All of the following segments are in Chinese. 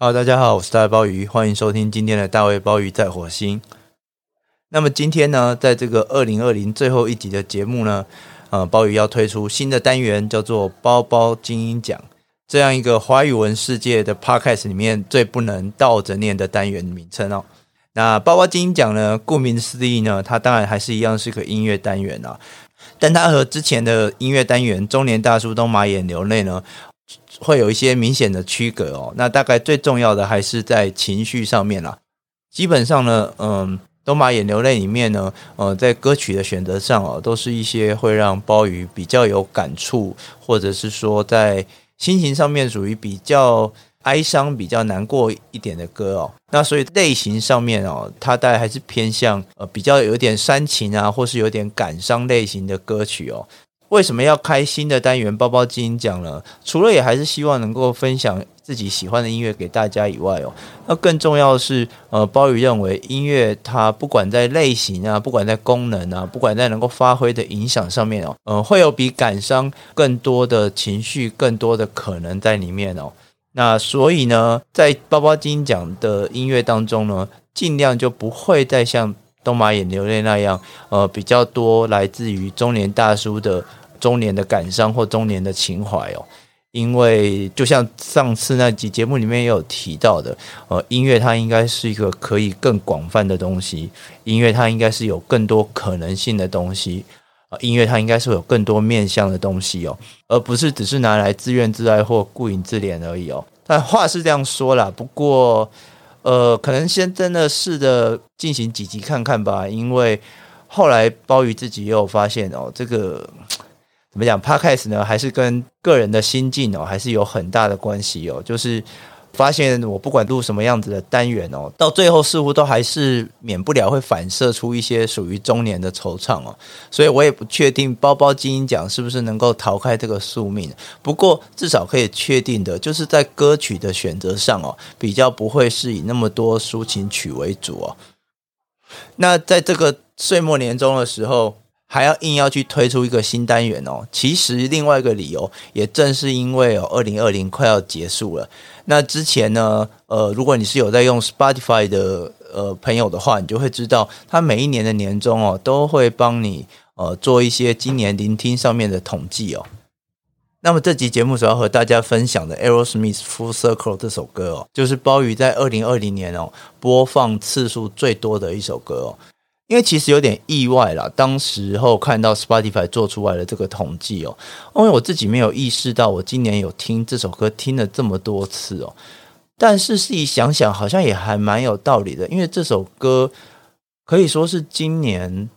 好大家好，我是大卫鲍鱼，欢迎收听今天的大卫鲍鱼在火星。那么今天呢，在这个二零二零最后一集的节目呢，呃，鲍鱼要推出新的单元，叫做“包包精英奖”，这样一个华语文世界的 Podcast 里面最不能倒着念的单元名称哦。那“包包精英奖”呢，顾名思义呢，它当然还是一样是个音乐单元啊，但它和之前的音乐单元“中年大叔东马眼流泪”呢。会有一些明显的区隔哦。那大概最重要的还是在情绪上面啦。基本上呢，嗯，《东马眼流泪》里面呢，呃，在歌曲的选择上哦，都是一些会让鲍鱼比较有感触，或者是说在心情上面属于比较哀伤、比较难过一点的歌哦。那所以类型上面哦，它大概还是偏向呃比较有点煽情啊，或是有点感伤类型的歌曲哦。为什么要开新的单元包包精英讲呢？除了也还是希望能够分享自己喜欢的音乐给大家以外哦，那更重要的是，呃，鲍鱼认为音乐它不管在类型啊，不管在功能啊，不管在能够发挥的影响上面哦，呃，会有比感伤更多的情绪，更多的可能在里面哦。那所以呢，在包包精英讲的音乐当中呢，尽量就不会再像东马眼流泪那样，呃，比较多来自于中年大叔的。中年的感伤或中年的情怀哦，因为就像上次那集节目里面也有提到的，呃，音乐它应该是一个可以更广泛的东西，音乐它应该是有更多可能性的东西，啊，音乐它应该是有更多面向的东西哦，而不是只是拿来自怨自艾或顾影自怜而已哦。但话是这样说啦，不过，呃，可能先真的试着进行几集看看吧，因为后来鲍鱼自己也有发现哦，这个。怎么讲？Podcast 呢，还是跟个人的心境哦，还是有很大的关系哦。就是发现我不管录什么样子的单元哦，到最后似乎都还是免不了会反射出一些属于中年的惆怅哦。所以我也不确定包包精英奖是不是能够逃开这个宿命。不过至少可以确定的就是在歌曲的选择上哦，比较不会是以那么多抒情曲为主哦。那在这个岁末年终的时候。还要硬要去推出一个新单元哦，其实另外一个理由也正是因为哦，二零二零快要结束了。那之前呢，呃，如果你是有在用 Spotify 的呃朋友的话，你就会知道，他每一年的年终哦，都会帮你呃做一些今年聆听上面的统计哦。那么这集节目主要和大家分享的 Aerosmith Full Circle 这首歌哦，就是鲍鱼在二零二零年哦播放次数最多的一首歌哦。因为其实有点意外啦，当时候看到 Spotify 做出来的这个统计哦，因为我自己没有意识到，我今年有听这首歌听了这么多次哦。但是细想想，好像也还蛮有道理的，因为这首歌可以说是今年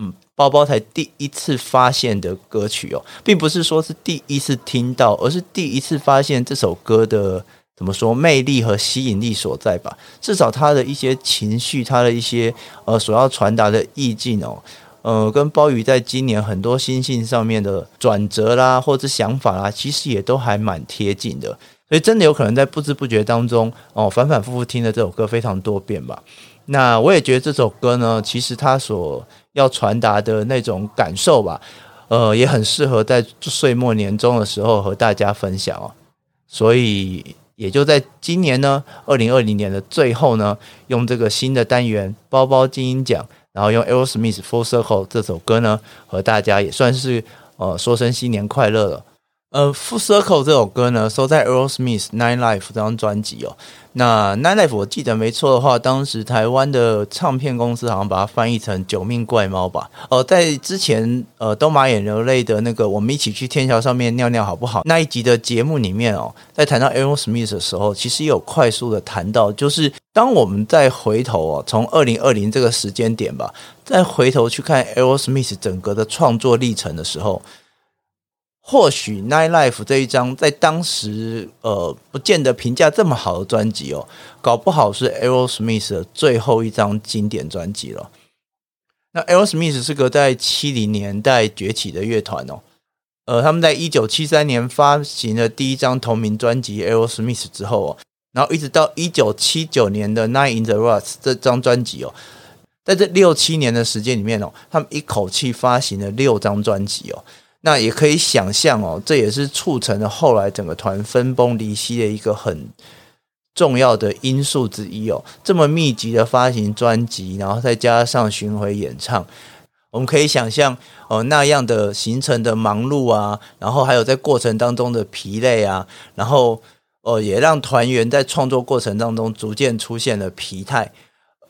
嗯包包才第一次发现的歌曲哦，并不是说是第一次听到，而是第一次发现这首歌的。怎么说魅力和吸引力所在吧？至少他的一些情绪，他的一些呃所要传达的意境哦，呃，跟鲍鱼在今年很多心性上面的转折啦，或者想法啦，其实也都还蛮贴近的。所以真的有可能在不知不觉当中哦，反反复复听了这首歌非常多遍吧。那我也觉得这首歌呢，其实他所要传达的那种感受吧，呃，也很适合在岁末年终的时候和大家分享哦。所以。也就在今年呢，二零二零年的最后呢，用这个新的单元“包包精英奖”，然后用 Aerosmith Full Circle 这首歌呢，和大家也算是呃说声新年快乐了。呃，Full Circle 这首歌呢，收在 Aerosmith Nine Life 这张专辑哦。那 Nine Life 我记得没错的话，当时台湾的唱片公司好像把它翻译成“九命怪猫”吧。哦、呃，在之前呃东马眼流泪的那个“我们一起去天桥上面尿尿好不好”那一集的节目里面哦，在谈到 Aerosmith 的时候，其实也有快速的谈到，就是当我们再回头哦，从二零二零这个时间点吧，再回头去看 Aerosmith 整个的创作历程的时候。或许《Nine Life》这一张在当时呃不见得评价这么好的专辑哦，搞不好是 Aerosmith 的最后一张经典专辑了。那 Aerosmith 是个在七零年代崛起的乐团哦，呃，他们在一九七三年发行了第一张同名专辑《Aerosmith》之后哦，然后一直到一九七九年的《Nine in the rush》这张专辑哦，在这六七年的时间里面哦，他们一口气发行了六张专辑哦。那也可以想象哦，这也是促成了后来整个团分崩离析的一个很重要的因素之一哦。这么密集的发行专辑，然后再加上巡回演唱，我们可以想象哦那样的行程的忙碌啊，然后还有在过程当中的疲累啊，然后哦也让团员在创作过程当中逐渐出现了疲态，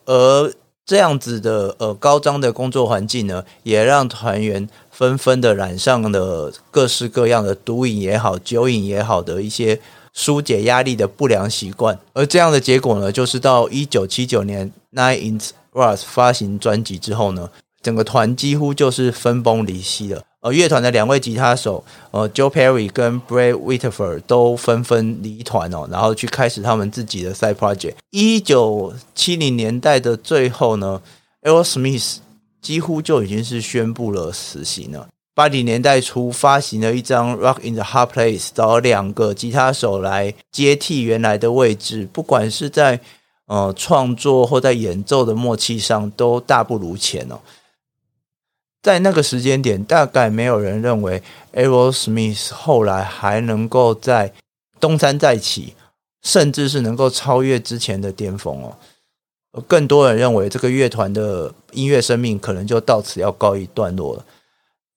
而这样子的呃高张的工作环境呢，也让团员纷纷的染上了各式各样的毒瘾也好、酒瘾也好的一些疏解压力的不良习惯。而这样的结果呢，就是到一九七九年 Nine Inch Nails 发行专辑之后呢，整个团几乎就是分崩离析了。呃，乐团的两位吉他手，呃，Joe Perry 跟 Brad Whitford 都纷纷离团哦，然后去开始他们自己的 side project。一九七零年代的最后呢，Aerosmith 几乎就已经是宣布了死刑了。八零年代初发行了一张《Rock in the Hard Place》，找两个吉他手来接替原来的位置，不管是在呃创作或在演奏的默契上，都大不如前哦。在那个时间点，大概没有人认为 Aerosmith 后来还能够在东山再起，甚至是能够超越之前的巅峰哦。更多人认为这个乐团的音乐生命可能就到此要告一段落了。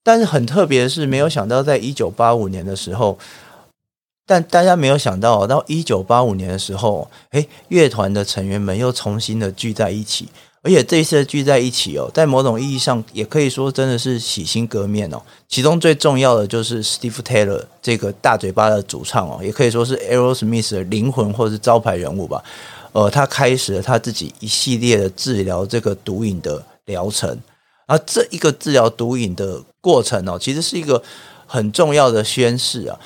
但是很特别的是，没有想到在一九八五年的时候，但大家没有想到到一九八五年的时候，诶，乐团的成员们又重新的聚在一起。而且这一次聚在一起哦，在某种意义上也可以说真的是洗心革面哦。其中最重要的就是 Steve Taylor 这个大嘴巴的主唱哦，也可以说是 Aerosmith 的灵魂或是招牌人物吧。呃，他开始了他自己一系列的治疗这个毒瘾的疗程，而这一个治疗毒瘾的过程哦，其实是一个很重要的宣示啊。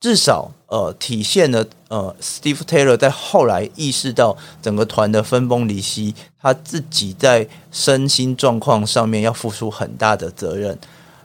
至少，呃，体现了呃，Steve Taylor 在后来意识到整个团的分崩离析，他自己在身心状况上面要付出很大的责任。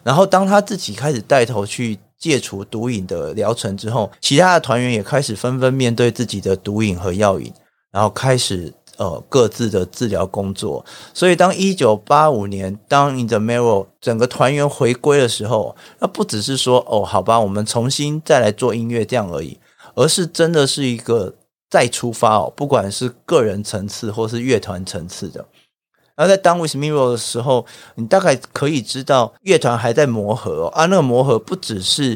然后，当他自己开始带头去戒除毒瘾的疗程之后，其他的团员也开始纷纷面对自己的毒瘾和药瘾，然后开始。呃，各自的治疗工作，所以当一九八五年当 In the Mirror 整个团员回归的时候，那不只是说哦，好吧，我们重新再来做音乐这样而已，而是真的是一个再出发哦，不管是个人层次或是乐团层次的。然后在 Done with Mirror 的时候，你大概可以知道乐团还在磨合哦，啊，那个磨合不只是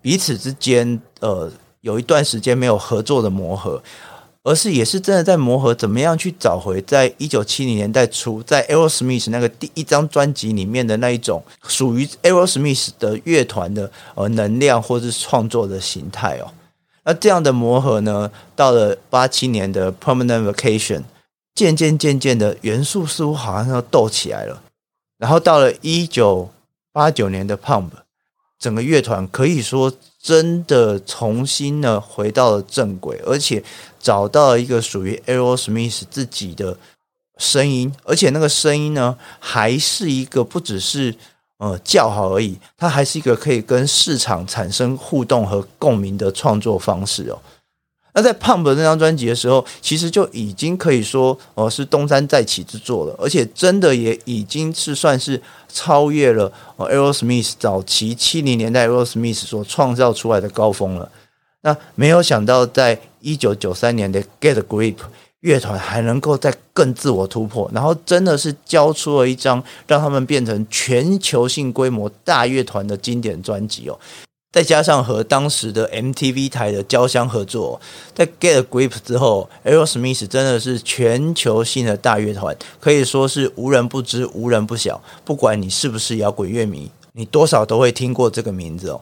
彼此之间呃有一段时间没有合作的磨合。而是也是真的在磨合，怎么样去找回在一九七零年代初，在 Aerosmith 那个第一张专辑里面的那一种属于 Aerosmith 的乐团的呃能量或是创作的形态哦。那这样的磨合呢，到了八七年的 Permanent Vacation，渐渐渐渐的元素似乎好像要斗起来了。然后到了一九八九年的 Pump，整个乐团可以说真的重新呢回到了正轨，而且。找到了一个属于 Aerosmith 自己的声音，而且那个声音呢，还是一个不只是呃叫好而已，它还是一个可以跟市场产生互动和共鸣的创作方式哦。那在 Pump 那张专辑的时候，其实就已经可以说、呃、是东山再起之作了，而且真的也已经是算是超越了 Aerosmith 早期七零年代 Aerosmith 所创造出来的高峰了。那没有想到，在一九九三年的《Get Grip》乐团还能够再更自我突破，然后真的是交出了一张让他们变成全球性规模大乐团的经典专辑哦。再加上和当时的 MTV 台的交相合作，在《Get a Grip》之后，Aerosmith 真的是全球性的大乐团，可以说是无人不知、无人不晓。不管你是不是摇滚乐迷，你多少都会听过这个名字哦。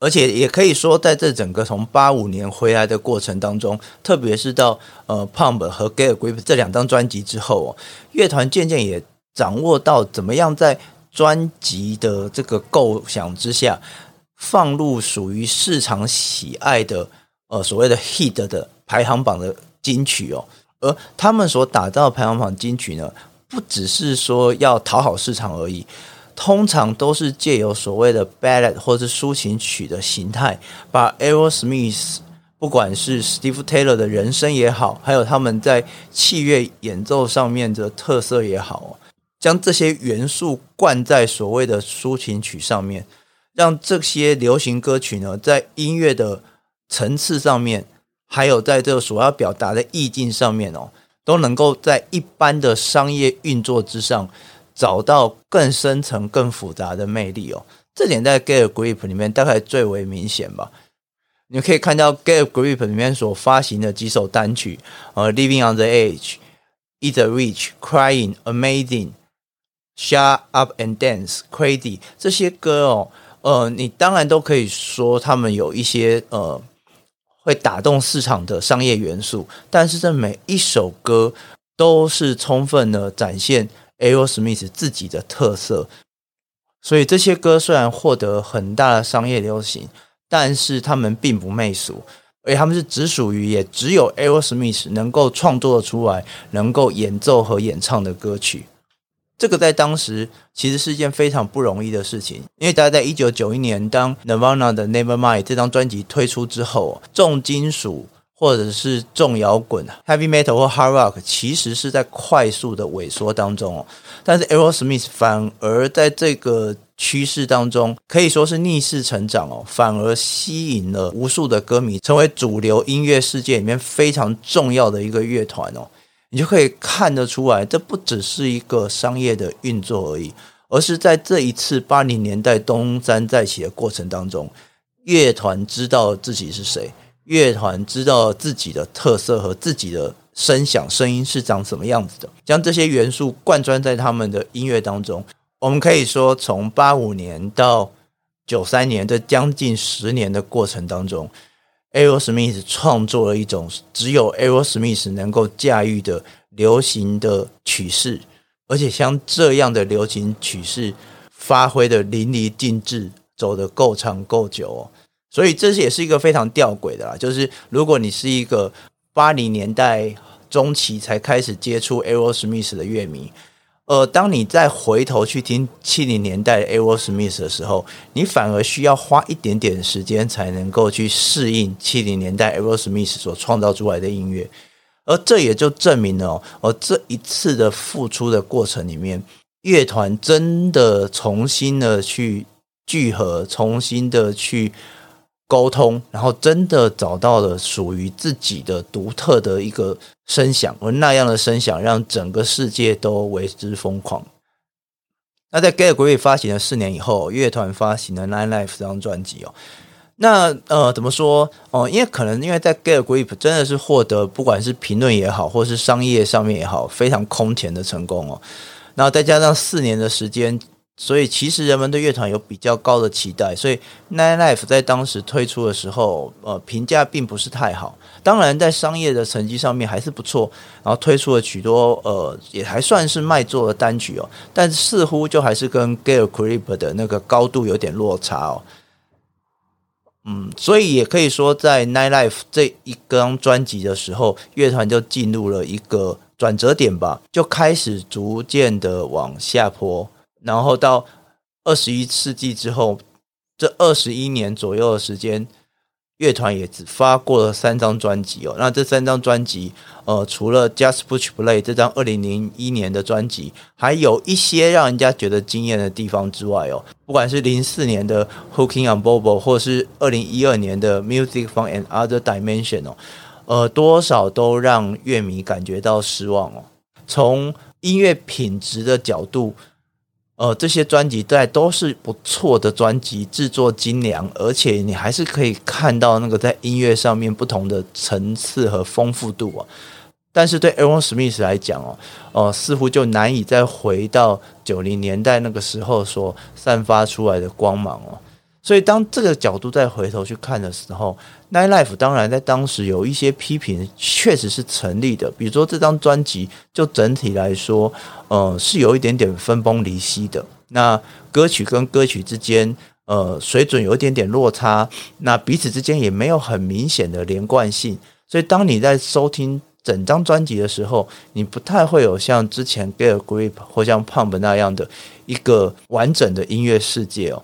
而且也可以说，在这整个从八五年回来的过程当中，特别是到呃《Pump》和《Get a Grip》这两张专辑之后哦，乐团渐渐也掌握到怎么样在专辑的这个构想之下，放入属于市场喜爱的呃所谓的 Hit 的排行榜的金曲哦，而他们所打造的排行榜金曲呢，不只是说要讨好市场而已。通常都是借由所谓的 ballad 或者是抒情曲的形态，把 Aerosmith 不管是 Steve Taylor 的人声也好，还有他们在器乐演奏上面的特色也好，将这些元素灌在所谓的抒情曲上面，让这些流行歌曲呢，在音乐的层次上面还有在这个所要表达的意境上面哦，都能够在一般的商业运作之上找到更深层、更复杂的魅力哦。这点在 Get a Grip 里面大概最为明显吧。你可以看到 Get a Grip 里面所发行的几首单曲，呃，Living on the Edge、Eat the Rich、Crying、Amazing、Shut Up and Dance、Crazy 这些歌哦，呃，你当然都可以说他们有一些呃会打动市场的商业元素，但是这每一首歌都是充分的展现 Aerosmith 自己的特色。所以这些歌虽然获得很大的商业流行。但是他们并不媚俗，而他们是只属于也只有 Aerosmith 能够创作出来、能够演奏和演唱的歌曲。这个在当时其实是一件非常不容易的事情，因为大家在一九九一年，当 Nirvana 的 Nevermind 这张专辑推出之后，重金属或者是重摇滚 Heavy Metal 或 Hard Rock 其实是在快速的萎缩当中哦，但是 Aerosmith 反而在这个。趋势当中可以说是逆势成长哦，反而吸引了无数的歌迷，成为主流音乐世界里面非常重要的一个乐团哦。你就可以看得出来，这不只是一个商业的运作而已，而是在这一次八零年代东山再起的过程当中，乐团知道自己是谁，乐团知道自己的特色和自己的声响声音是长什么样子的，将这些元素贯穿在他们的音乐当中。我们可以说，从八五年到九三年这将近十年的过程当中，Aerosmith 创作了一种只有 Aerosmith 能够驾驭的流行的曲式，而且像这样的流行曲式发挥的淋漓尽致，走得够长够久哦。所以这也是一个非常吊诡的啦，就是如果你是一个八零年代中期才开始接触 Aerosmith 的乐迷。呃，当你再回头去听七零年代 Aerosmith 的时候，你反而需要花一点点时间才能够去适应七零年代 Aerosmith 所创造出来的音乐，而这也就证明了，哦，这一次的付出的过程里面，乐团真的重新的去聚合，重新的去。沟通，然后真的找到了属于自己的独特的一个声响，而那样的声响让整个世界都为之疯狂。那在 Get a Grip 发行了四年以后，乐团发行了《Nine Life》这张专辑哦。那呃，怎么说哦？因为可能因为在 Get a Grip 真的是获得不管是评论也好，或是商业上面也好，非常空前的成功哦。然后再加上四年的时间。所以其实人们对乐团有比较高的期待，所以 Nine Life 在当时推出的时候，呃，评价并不是太好。当然，在商业的成绩上面还是不错，然后推出了许多呃，也还算是卖座的单曲哦。但似乎就还是跟 Get a Grip 的那个高度有点落差哦。嗯，所以也可以说，在 Nine Life 这一张专辑的时候，乐团就进入了一个转折点吧，就开始逐渐的往下坡。然后到二十一世纪之后，这二十一年左右的时间，乐团也只发过了三张专辑哦。那这三张专辑，呃，除了《Just Push Play》这张二零零一年的专辑，还有一些让人家觉得惊艳的地方之外哦，不管是零四年的《Hooking on Bobo》，或是二零一二年的《Music from Another Dimension》哦，呃，多少都让乐迷感觉到失望哦。从音乐品质的角度。呃，这些专辑在都是不错的专辑，制作精良，而且你还是可以看到那个在音乐上面不同的层次和丰富度啊。但是对 Aerosmith 来讲哦，呃，似乎就难以再回到九零年代那个时候所散发出来的光芒哦。所以，当这个角度再回头去看的时候，《Nine Life》当然在当时有一些批评，确实是成立的。比如说，这张专辑就整体来说，呃，是有一点点分崩离析的。那歌曲跟歌曲之间，呃，水准有一点点落差，那彼此之间也没有很明显的连贯性。所以，当你在收听整张专辑的时候，你不太会有像之前《Get a Grip》或像《Pump》那样的一个完整的音乐世界哦。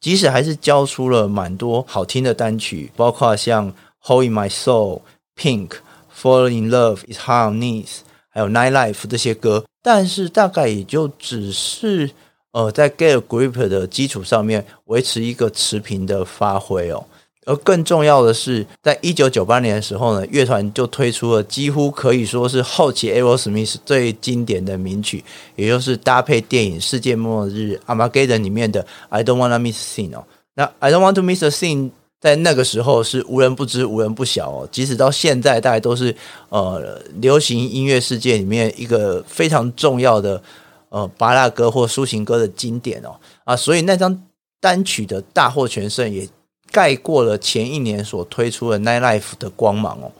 即使还是交出了蛮多好听的单曲，包括像《Hold in My Soul》、《Pink》、《Fall in Love》、《It's Hard on Knees》，还有《Night Life》这些歌，但是大概也就只是呃，在《Get Grip》的基础上面维持一个持平的发挥哦。而更重要的是，在一九九八年的时候呢，乐团就推出了几乎可以说是后期 a r o s m i t h 最经典的名曲，也就是搭配电影《世界末日》Armageddon 里面的 I Don't Wanna Miss a Thing 哦。那 I Don't Want to Miss a Thing 在那个时候是无人不知、无人不晓哦。即使到现在，大概都是呃流行音乐世界里面一个非常重要的呃芭乐歌或抒情歌的经典哦啊，所以那张单曲的大获全胜也。盖过了前一年所推出的《Nightlife》的光芒哦，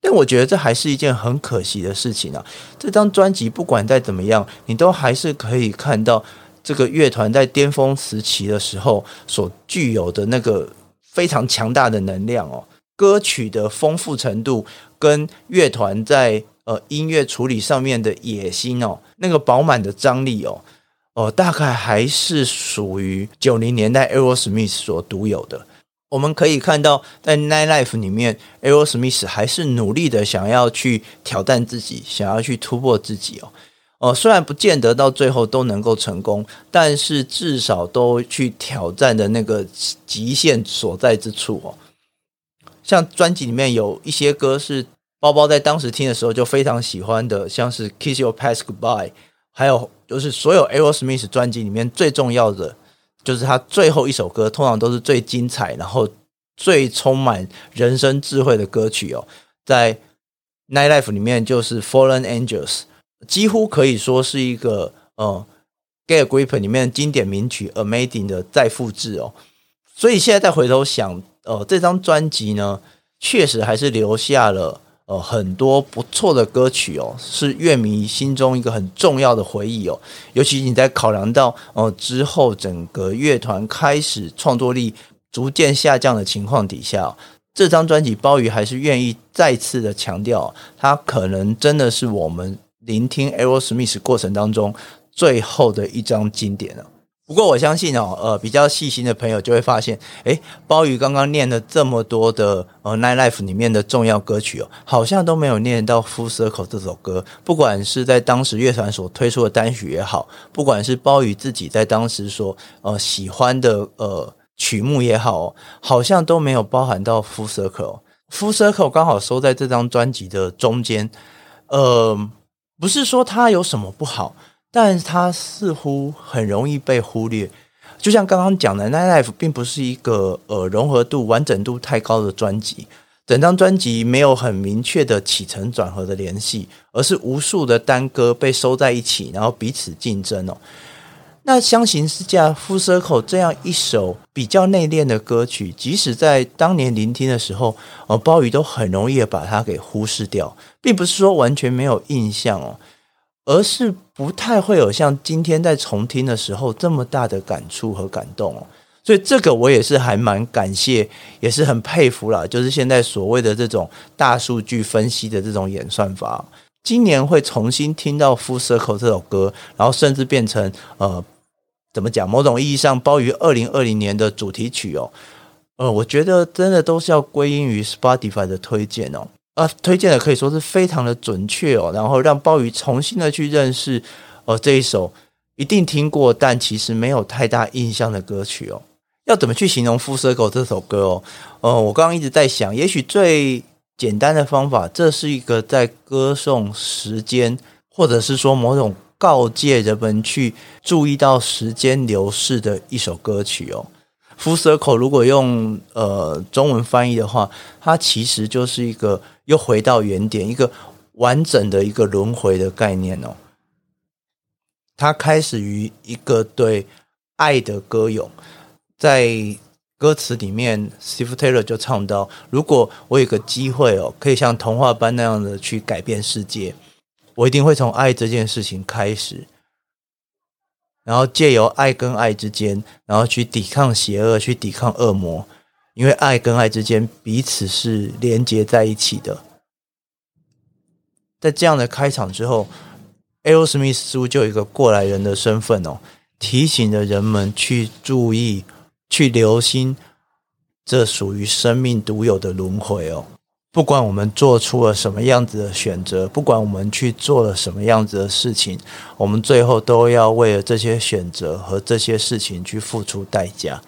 但我觉得这还是一件很可惜的事情啊。这张专辑不管再怎么样，你都还是可以看到这个乐团在巅峰时期的时候所具有的那个非常强大的能量哦，歌曲的丰富程度跟乐团在呃音乐处理上面的野心哦，那个饱满的张力哦，哦，大概还是属于九零年代 Aerosmith 所独有的。我们可以看到，在《Nightlife》里面，Aerosmith 还是努力的想要去挑战自己，想要去突破自己哦。哦，虽然不见得到最后都能够成功，但是至少都去挑战的那个极限所在之处哦。像专辑里面有一些歌是包包在当时听的时候就非常喜欢的，像是《Kiss Your Past Goodbye》，还有就是所有 Aerosmith 专辑里面最重要的。就是他最后一首歌，通常都是最精彩，然后最充满人生智慧的歌曲哦。在《Nightlife》里面，就是《Fallen Angels》，几乎可以说是一个呃《Get a Grip》里面经典名曲《Amazing》的再复制哦。所以现在再回头想，呃，这张专辑呢，确实还是留下了。呃，很多不错的歌曲哦，是乐迷心中一个很重要的回忆哦。尤其你在考量到哦、呃、之后，整个乐团开始创作力逐渐下降的情况底下，这张专辑鲍鱼还是愿意再次的强调，它可能真的是我们聆听 Aerosmith 过程当中最后的一张经典了。不过我相信哦，呃，比较细心的朋友就会发现，诶，鲍鱼刚刚念了这么多的呃《Nightlife》里面的重要歌曲哦，好像都没有念到《Full Circle》这首歌。不管是在当时乐团所推出的单曲也好，不管是鲍鱼自己在当时所呃喜欢的呃曲目也好，哦好像都没有包含到《Full Circle》。《Full Circle》刚好收在这张专辑的中间，呃，不是说它有什么不好。但它似乎很容易被忽略，就像刚刚讲的，《Nightlife》并不是一个呃融合度、完整度太高的专辑，整张专辑没有很明确的起承转合的联系，而是无数的单歌被收在一起，然后彼此竞争哦。那相形之下，《Full Circle》这样一首比较内敛的歌曲，即使在当年聆听的时候，呃，鲍鱼都很容易把它给忽视掉，并不是说完全没有印象哦。而是不太会有像今天在重听的时候这么大的感触和感动哦，所以这个我也是还蛮感谢，也是很佩服啦。就是现在所谓的这种大数据分析的这种演算法，今年会重新听到《Full Circle》这首歌，然后甚至变成呃，怎么讲？某种意义上，包于二零二零年的主题曲哦，呃，我觉得真的都是要归因于 Spotify 的推荐哦。啊，推荐的可以说是非常的准确哦，然后让鲍鱼重新的去认识，呃，这一首一定听过但其实没有太大印象的歌曲哦。要怎么去形容《Full Circle》这首歌哦？呃，我刚刚一直在想，也许最简单的方法，这是一个在歌颂时间，或者是说某种告诫人们去注意到时间流逝的一首歌曲哦。Full Circle 如果用呃中文翻译的话，它其实就是一个又回到原点，一个完整的一个轮回的概念哦。它开始于一个对爱的歌咏，在歌词里面，Steve Taylor 就唱到：如果我有个机会哦，可以像童话般那样的去改变世界，我一定会从爱这件事情开始。然后借由爱跟爱之间，然后去抵抗邪恶，去抵抗恶魔，因为爱跟爱之间彼此是连接在一起的。在这样的开场之后，Aerosmith 似乎就有一个过来人的身份哦，提醒着人们去注意、去留心，这属于生命独有的轮回哦。不管我们做出了什么样子的选择，不管我们去做了什么样子的事情，我们最后都要为了这些选择和这些事情去付出代价。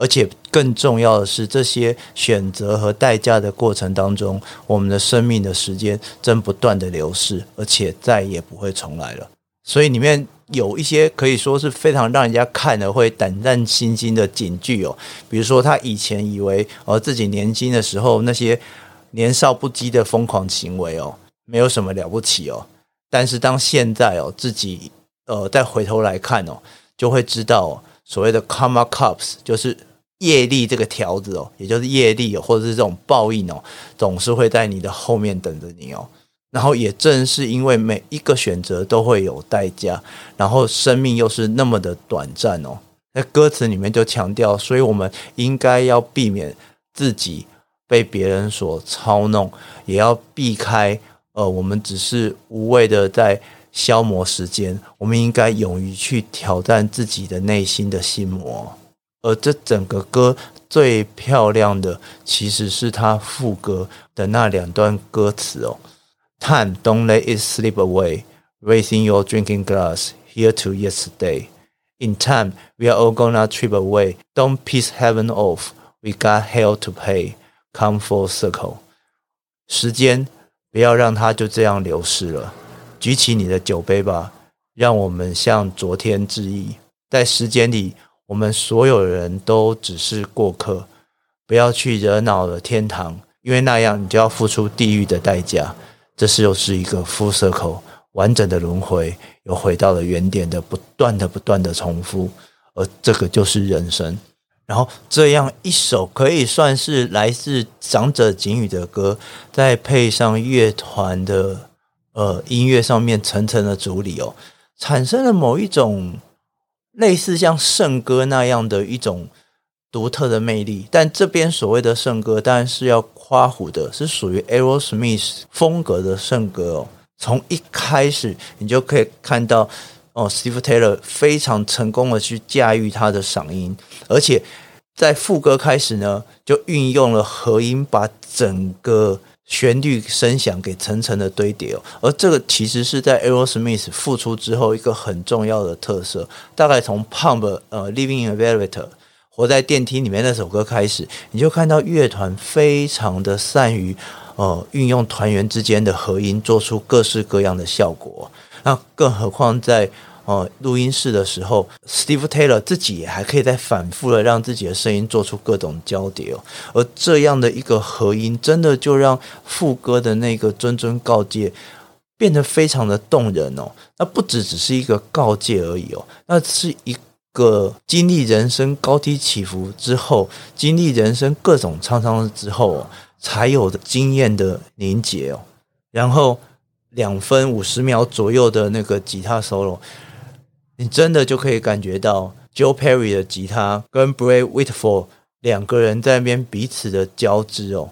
而且更重要的是，这些选择和代价的过程当中，我们的生命的时间正不断的流逝，而且再也不会重来了。所以里面有一些可以说是非常让人家看了会胆战心惊的警句哦，比如说他以前以为哦自己年轻的时候那些年少不羁的疯狂行为哦，没有什么了不起哦，但是当现在哦自己呃再回头来看哦，就会知道哦，所谓的 karma cups 就是。业力这个条子哦，也就是业力，或者是这种报应哦，总是会在你的后面等着你哦。然后也正是因为每一个选择都会有代价，然后生命又是那么的短暂哦。在歌词里面就强调，所以我们应该要避免自己被别人所操弄，也要避开呃，我们只是无谓的在消磨时间。我们应该勇于去挑战自己的内心的心魔。而这整个歌最漂亮的，其实是它副歌的那两段歌词哦。Time, don't let it slip away. Raising your drinking glass, here to yesterday. In time, we are all gonna trip away. Don't piss heaven off. We got hell to pay. Come full circle. 时间，不要让它就这样流逝了。举起你的酒杯吧，让我们向昨天致意。在时间里。我们所有人都只是过客，不要去惹恼了天堂，因为那样你就要付出地狱的代价。这是又是一个 full circle 完整的轮回，又回到了原点的不断的不断的重复，而这个就是人生。然后这样一首可以算是来自长者景语的歌，再配上乐团的呃音乐上面层层的处理哦，产生了某一种。类似像圣歌那样的一种独特的魅力，但这边所谓的圣歌当然是要夸胡的，是属于 Aerosmith 风格的圣歌哦。从一开始你就可以看到哦，Steve Taylor 非常成功的去驾驭他的嗓音，而且在副歌开始呢，就运用了和音，把整个。旋律声响给层层的堆叠哦，而这个其实是在 Aerosmith 复出之后一个很重要的特色。大概从 Pump 呃 Living in a Elevator 活在电梯里面那首歌开始，你就看到乐团非常的善于呃运用团员之间的合音，做出各式各样的效果。那更何况在哦，录音室的时候，Steve Taylor 自己也还可以再反复的让自己的声音做出各种交叠哦，而这样的一个合音，真的就让副歌的那个谆谆告诫变得非常的动人哦。那不只只是一个告诫而已哦，那是一个经历人生高低起伏之后，经历人生各种沧桑之后，才有的经验的凝结哦。然后两分五十秒左右的那个吉他 solo。你真的就可以感觉到 Joe Perry 的吉他跟 Brad Whitford 两个人在那边彼此的交织哦，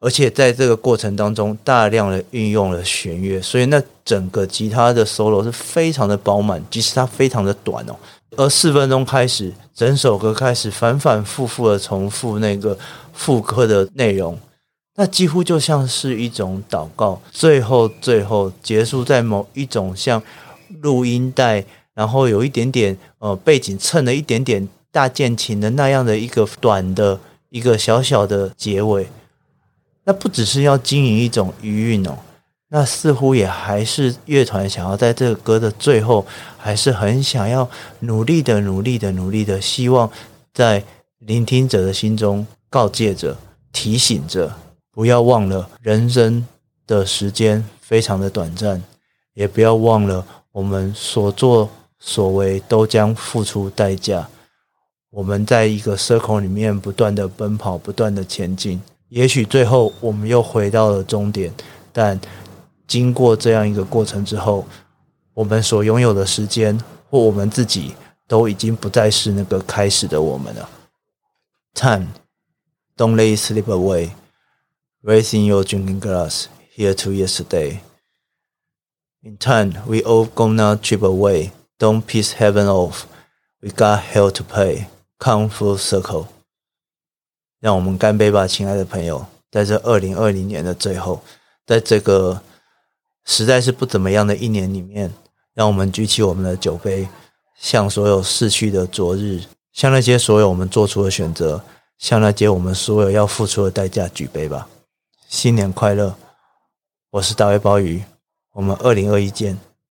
而且在这个过程当中大量的运用了弦乐，所以那整个吉他的 solo 是非常的饱满，即使它非常的短哦。而四分钟开始，整首歌开始反反复复的重复那个副歌的内容，那几乎就像是一种祷告，最后最后结束在某一种像录音带。然后有一点点呃背景衬了一点点大键琴的那样的一个短的一个小小的结尾，那不只是要经营一种余韵哦，那似乎也还是乐团想要在这个歌的最后，还是很想要努力的努力的努力的，希望在聆听者的心中告诫着、提醒着，不要忘了人生的时间非常的短暂，也不要忘了我们所做。所为都将付出代价。我们在一个 circle 里面不断的奔跑，不断的前进。也许最后我们又回到了终点，但经过这样一个过程之后，我们所拥有的时间或我们自己都已经不再是那个开始的我们了。Time, don't let it slip away. Raising your drinking glass, here to yesterday. In time, we all gonna trip away. Don't piss heaven off. We got hell to pay. Come full circle. 让我们干杯吧，亲爱的朋友！在这二零二零年的最后，在这个实在是不怎么样的一年里面，让我们举起我们的酒杯，向所有逝去的昨日向那些所有我们做出的选择，向那些我们所有要付出的代价举杯吧！新年快乐！我是大卫鲍鱼，我们二零二一见。